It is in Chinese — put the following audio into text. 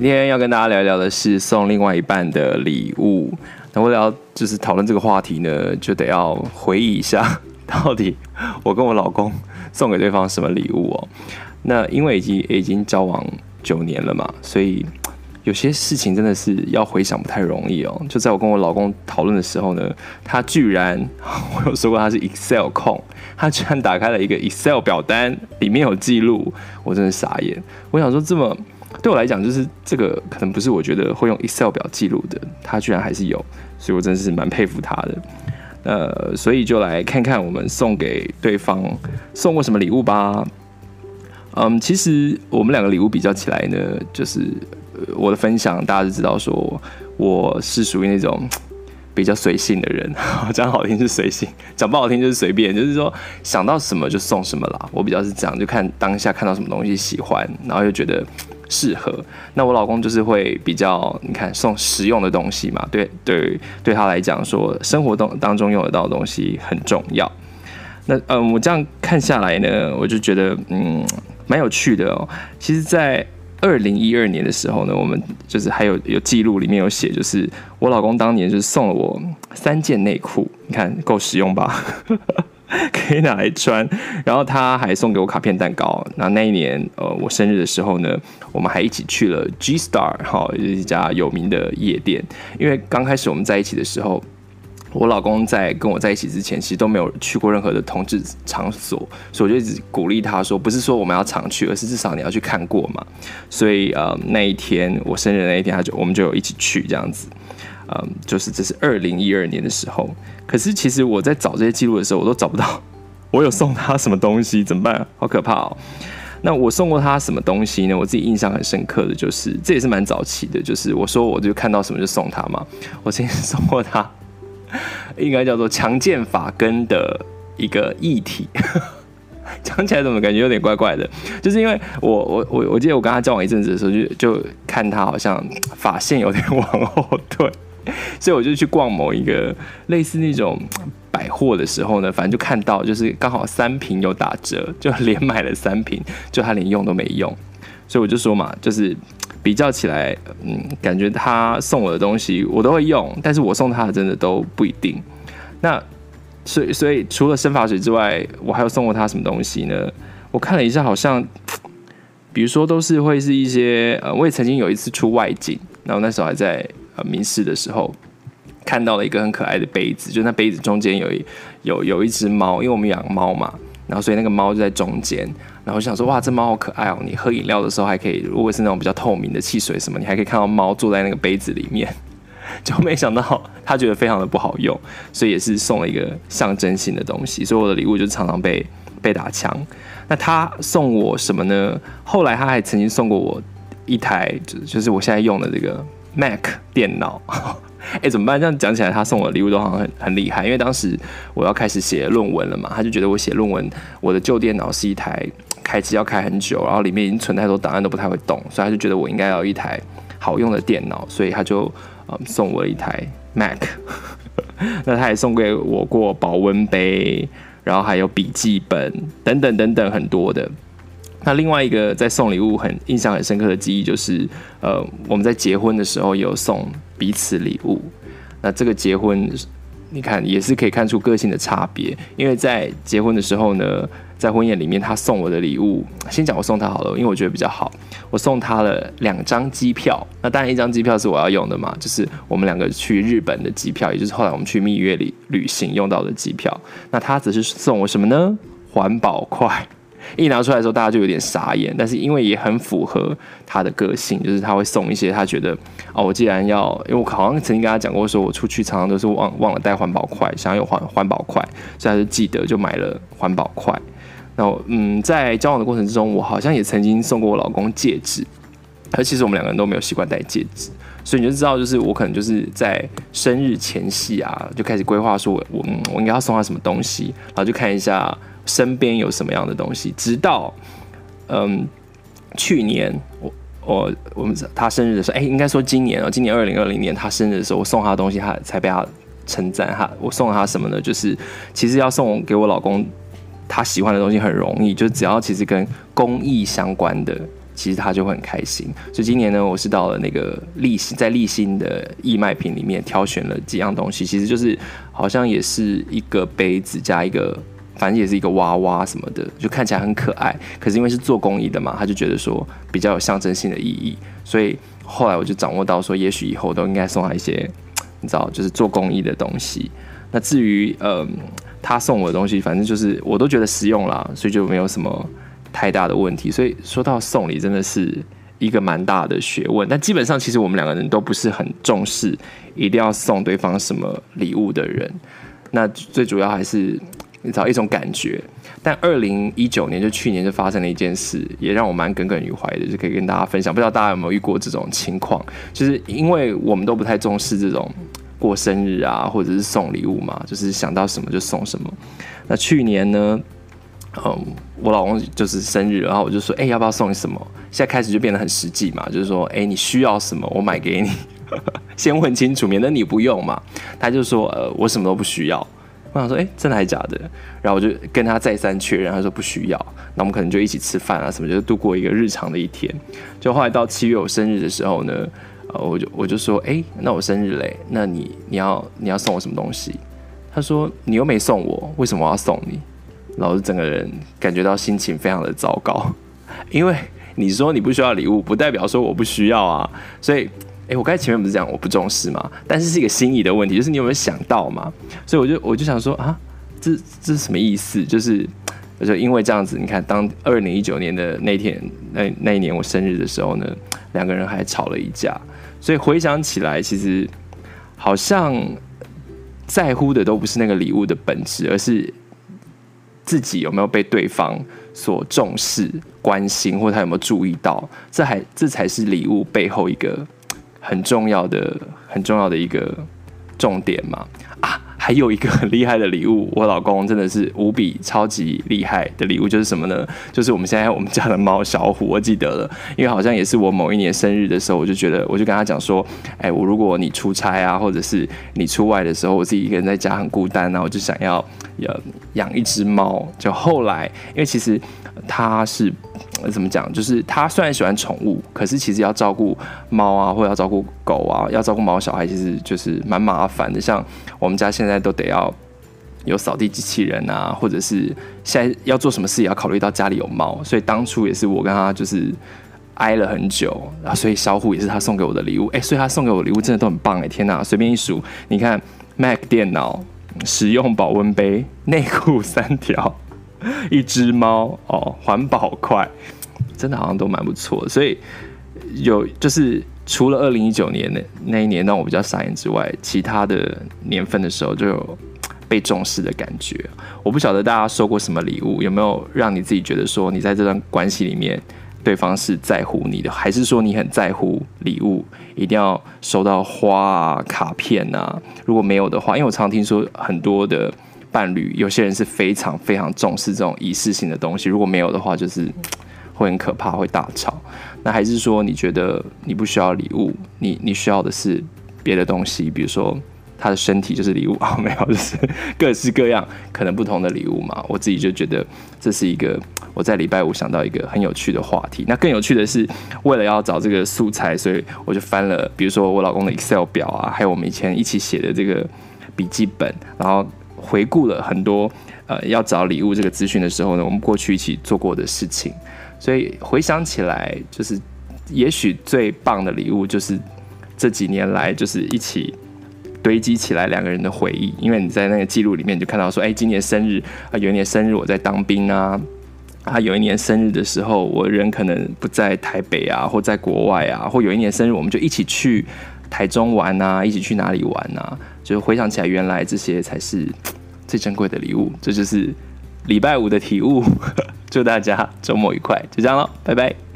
今天要跟大家聊一聊的是送另外一半的礼物。那为了要就是讨论这个话题呢，就得要回忆一下，到底我跟我老公送给对方什么礼物哦。那因为已经已经交往九年了嘛，所以有些事情真的是要回想不太容易哦。就在我跟我老公讨论的时候呢，他居然 我有说过他是 Excel 控，他居然打开了一个 Excel 表单，里面有记录，我真的傻眼。我想说这么。对我来讲，就是这个可能不是我觉得会用 Excel 表记录的，他居然还是有，所以我真是蛮佩服他的。呃，所以就来看看我们送给对方送过什么礼物吧。嗯，其实我们两个礼物比较起来呢，就是我的分享，大家就知道说我是属于那种比较随性的人，讲好听是随性，讲不好听就是随便，就是说想到什么就送什么啦。我比较是这样，就看当下看到什么东西喜欢，然后又觉得。适合，那我老公就是会比较，你看送实用的东西嘛，对对，对他来讲说生活当当中用得到的东西很重要。那嗯，我这样看下来呢，我就觉得嗯蛮有趣的哦。其实，在二零一二年的时候呢，我们就是还有有记录里面有写，就是我老公当年就是送了我三件内裤，你看够实用吧？可以拿来穿，然后他还送给我卡片蛋糕。那那一年，呃，我生日的时候呢，我们还一起去了 G Star，哈，是一家有名的夜店。因为刚开始我们在一起的时候，我老公在跟我在一起之前，其实都没有去过任何的同志场所，所以我就一直鼓励他说，不是说我们要常去，而是至少你要去看过嘛。所以，呃，那一天我生日那一天，他就我们就有一起去这样子。嗯，就是这是二零一二年的时候，可是其实我在找这些记录的时候，我都找不到我有送他什么东西，怎么办？好可怕哦！那我送过他什么东西呢？我自己印象很深刻的就是，这也是蛮早期的，就是我说我就看到什么就送他嘛。我曾经送过他，应该叫做强健发根的一个液体，讲起来怎么感觉有点怪怪的？就是因为我我我我记得我跟他交往一阵子的时候，就就看他好像发线有点往后退。所以我就去逛某一个类似那种百货的时候呢，反正就看到就是刚好三瓶有打折，就连买了三瓶，就他连用都没用。所以我就说嘛，就是比较起来，嗯，感觉他送我的东西我都会用，但是我送他的真的都不一定。那所以所以除了生发水之外，我还有送过他什么东西呢？我看了一下，好像比如说都是会是一些呃，我也曾经有一次出外景，然后那时候还在。呃民视的时候看到了一个很可爱的杯子，就那杯子中间有一有有一只猫，因为我们养猫嘛，然后所以那个猫就在中间，然后我想说哇，这猫好可爱哦！你喝饮料的时候还可以，如果是那种比较透明的汽水什么，你还可以看到猫坐在那个杯子里面，就没想到他觉得非常的不好用，所以也是送了一个象征性的东西，所以我的礼物就常常被被打枪。那他送我什么呢？后来他还曾经送过我一台，就就是我现在用的这个。Mac 电脑，哎、怎么办？这样讲起来，他送我的礼物都好像很很厉害。因为当时我要开始写论文了嘛，他就觉得我写论文，我的旧电脑是一台开机要开很久，然后里面已经存太多档案都不太会动，所以他就觉得我应该要一台好用的电脑，所以他就嗯送我一台 Mac。那他也送给我过保温杯，然后还有笔记本等等等等很多的。那另外一个在送礼物很印象很深刻的记忆就是，呃，我们在结婚的时候有送彼此礼物。那这个结婚，你看也是可以看出个性的差别。因为在结婚的时候呢，在婚宴里面，他送我的礼物，先讲我送他好了，因为我觉得比较好。我送他了两张机票。那当然一张机票是我要用的嘛，就是我们两个去日本的机票，也就是后来我们去蜜月里旅行用到的机票。那他只是送我什么呢？环保筷。一拿出来的时候，大家就有点傻眼，但是因为也很符合他的个性，就是他会送一些他觉得哦，我既然要，因为我好像曾经跟他讲过，说我出去常常都是忘忘了带环保筷，想要有环环保筷，所以他就记得就买了环保筷。然后嗯，在交往的过程之中，我好像也曾经送过我老公戒指，而其实我们两个人都没有习惯戴戒指，所以你就知道，就是我可能就是在生日前夕啊，就开始规划说我我我应该要送他什么东西，然后就看一下。身边有什么样的东西？直到，嗯，去年我我我们他生日的时候，哎、应该说今年哦，今年二零二零年他生日的时候，我送他的东西，他才被他称赞。哈，我送了他什么呢？就是其实要送给我老公他喜欢的东西很容易，就只要其实跟公益相关的，其实他就会很开心。所以今年呢，我是到了那个立新，在立新的义卖品里面挑选了几样东西，其实就是好像也是一个杯子加一个，反正也是一个娃娃什么的，就看起来很可爱。可是因为是做公益的嘛，他就觉得说比较有象征性的意义，所以后来我就掌握到说，也许以后都应该送他一些，你知道，就是做公益的东西。那至于嗯。他送我的东西，反正就是我都觉得实用啦，所以就没有什么太大的问题。所以说到送礼，真的是一个蛮大的学问。但基本上，其实我们两个人都不是很重视一定要送对方什么礼物的人。那最主要还是找一种感觉。但二零一九年就去年就发生了一件事，也让我蛮耿耿于怀的，就可以跟大家分享。不知道大家有没有遇过这种情况？就是因为我们都不太重视这种。过生日啊，或者是送礼物嘛，就是想到什么就送什么。那去年呢，嗯，我老公就是生日，然后我就说，哎、要不要送你什么？现在开始就变得很实际嘛，就是说，哎、你需要什么，我买给你。先问清楚，免得你不用嘛。他就说，呃，我什么都不需要。我想说，哎、真的还是假的？然后我就跟他再三确认，他说不需要。那我们可能就一起吃饭啊，什么，就度过一个日常的一天。就后来到七月我生日的时候呢。呃，我就我就说，哎、那我生日嘞，那你你要你要送我什么东西？他说你又没送我，为什么我要送你？老师整个人感觉到心情非常的糟糕，因为你说你不需要礼物，不代表说我不需要啊。所以，哎、欸，我刚才前面不是讲我不重视吗？但是是一个心意的问题，就是你有没有想到嘛？所以我就我就想说啊，这这是什么意思？就是我就因为这样子，你看，当二零一九年的那天那那一年我生日的时候呢，两个人还吵了一架。所以回想起来，其实好像在乎的都不是那个礼物的本质，而是自己有没有被对方所重视、关心，或他有没有注意到，这还这才是礼物背后一个很重要的、很重要的一个重点嘛。啊！还有一个很厉害的礼物，我老公真的是无比超级厉害的礼物，就是什么呢？就是我们现在我们家的猫小虎，我记得了，因为好像也是我某一年生日的时候，我就觉得，我就跟他讲说，哎，我如果你出差啊，或者是你出外的时候，我自己一个人在家很孤单啊，我就想要养养一只猫。就后来，因为其实他是。怎么讲？就是他虽然喜欢宠物，可是其实要照顾猫啊，或者要照顾狗啊，要照顾毛小孩，其实就是蛮麻烦的。像我们家现在都得要有扫地机器人啊，或者是现在要做什么事也要考虑到家里有猫，所以当初也是我跟他就是挨了很久啊。所以小虎也是他送给我的礼物，哎，所以他送给我的礼物真的都很棒哎！天哪，随便一数，你看 Mac 电脑、实用保温杯、内裤三条。一只猫哦，环保筷，真的好像都蛮不错。所以有就是除了二零一九年那那一年让我比较傻眼之外，其他的年份的时候就有被重视的感觉。我不晓得大家收过什么礼物，有没有让你自己觉得说你在这段关系里面，对方是在乎你的，还是说你很在乎礼物，一定要收到花啊、卡片啊？如果没有的话，因为我常听说很多的。伴侣有些人是非常非常重视这种仪式性的东西，如果没有的话，就是会很可怕，会大吵。那还是说你觉得你不需要礼物，你你需要的是别的东西，比如说他的身体就是礼物啊？没有，就是各式各样可能不同的礼物嘛。我自己就觉得这是一个我在礼拜五想到一个很有趣的话题。那更有趣的是，为了要找这个素材，所以我就翻了，比如说我老公的 Excel 表啊，还有我们以前一起写的这个笔记本，然后。回顾了很多呃要找礼物这个资讯的时候呢，我们过去一起做过的事情，所以回想起来，就是也许最棒的礼物就是这几年来就是一起堆积起来两个人的回忆。因为你在那个记录里面就看到说，哎，今年生日啊，有一年生日我在当兵啊，啊，有一年生日的时候我人可能不在台北啊，或在国外啊，或有一年生日我们就一起去台中玩啊，一起去哪里玩啊？就回想起来，原来这些才是 最珍贵的礼物。这就是礼拜五的体悟。祝大家周末愉快，就这样了，拜拜。